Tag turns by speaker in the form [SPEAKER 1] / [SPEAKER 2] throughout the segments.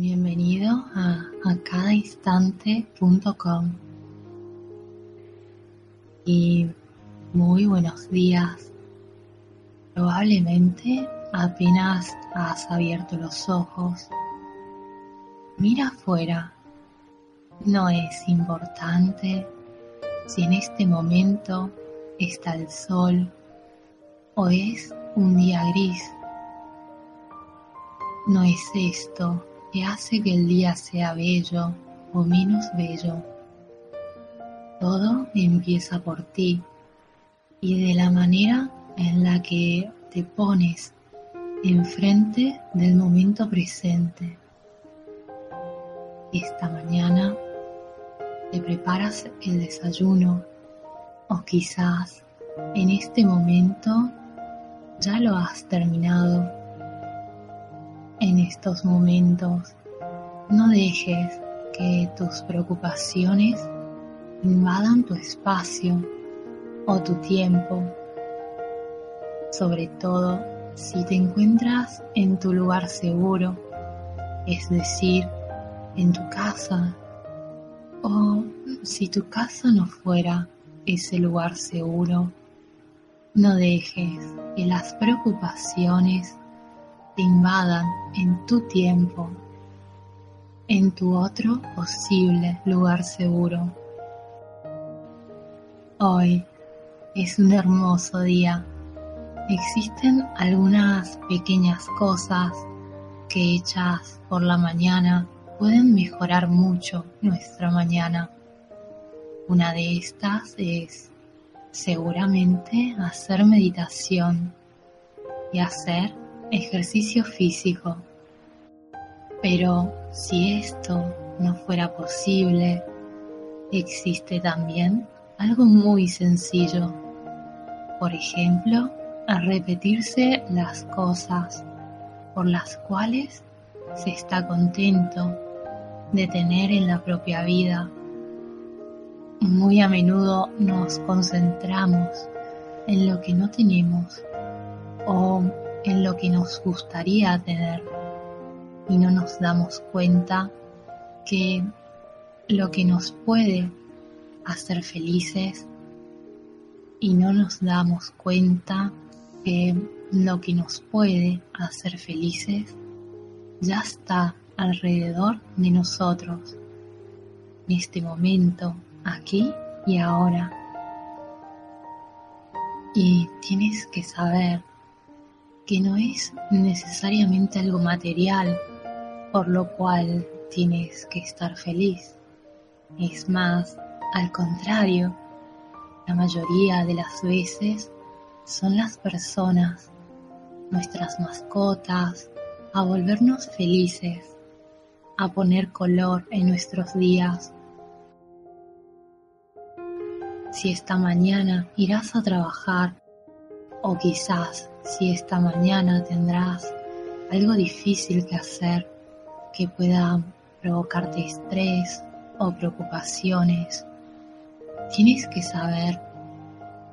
[SPEAKER 1] Bienvenido a acadainstante.com y muy buenos días. Probablemente apenas has abierto los ojos. Mira afuera. No es importante si en este momento está el sol o es un día gris. No es esto que hace que el día sea bello o menos bello. Todo empieza por ti y de la manera en la que te pones enfrente del momento presente. Esta mañana te preparas el desayuno o quizás en este momento ya lo has terminado en estos momentos. No dejes que tus preocupaciones invadan tu espacio o tu tiempo. Sobre todo si te encuentras en tu lugar seguro, es decir, en tu casa, o si tu casa no fuera ese lugar seguro, no dejes que las preocupaciones invadan en tu tiempo, en tu otro posible lugar seguro. Hoy es un hermoso día. Existen algunas pequeñas cosas que hechas por la mañana pueden mejorar mucho nuestra mañana. Una de estas es seguramente hacer meditación y hacer ejercicio físico. Pero si esto no fuera posible, existe también algo muy sencillo. Por ejemplo, repetirse las cosas por las cuales se está contento de tener en la propia vida. Muy a menudo nos concentramos en lo que no tenemos o en lo que nos gustaría tener y no nos damos cuenta que lo que nos puede hacer felices y no nos damos cuenta que lo que nos puede hacer felices ya está alrededor de nosotros, en este momento, aquí y ahora. Y tienes que saber que no es necesariamente algo material por lo cual tienes que estar feliz. Es más, al contrario, la mayoría de las veces son las personas, nuestras mascotas, a volvernos felices, a poner color en nuestros días. Si esta mañana irás a trabajar o quizás si esta mañana tendrás algo difícil que hacer que pueda provocarte estrés o preocupaciones, tienes que saber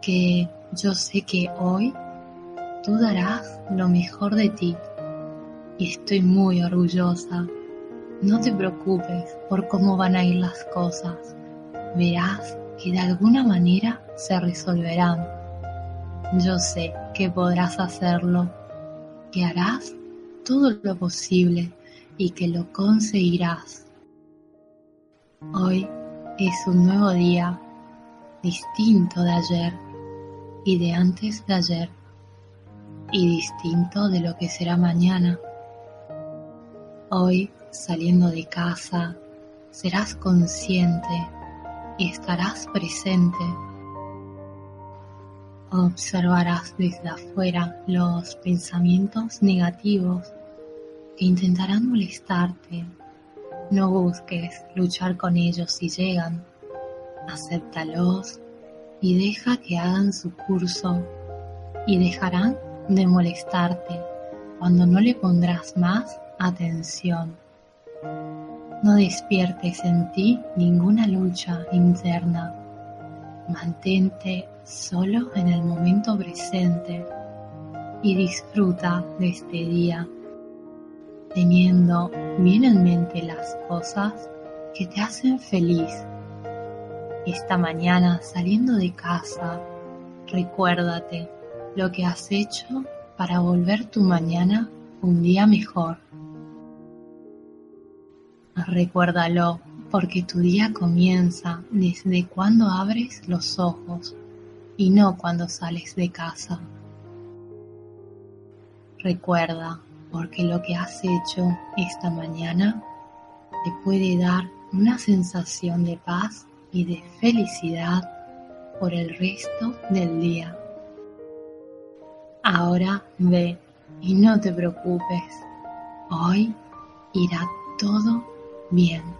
[SPEAKER 1] que yo sé que hoy tú darás lo mejor de ti y estoy muy orgullosa. No te preocupes por cómo van a ir las cosas. Verás que de alguna manera se resolverán yo sé que podrás hacerlo, que harás todo lo posible y que lo conseguirás. Hoy es un nuevo día, distinto de ayer y de antes de ayer, y distinto de lo que será mañana. Hoy, saliendo de casa, serás consciente y estarás presente Observarás desde afuera los pensamientos negativos que intentarán molestarte. No busques luchar con ellos si llegan. Acéptalos y deja que hagan su curso y dejarán de molestarte cuando no le pondrás más atención. No despiertes en ti ninguna lucha interna. Mantente solo en el momento presente y disfruta de este día, teniendo bien en mente las cosas que te hacen feliz. Esta mañana saliendo de casa, recuérdate lo que has hecho para volver tu mañana un día mejor. Recuérdalo porque tu día comienza desde cuando abres los ojos y no cuando sales de casa. Recuerda porque lo que has hecho esta mañana te puede dar una sensación de paz y de felicidad por el resto del día. Ahora ve y no te preocupes. Hoy irá todo bien.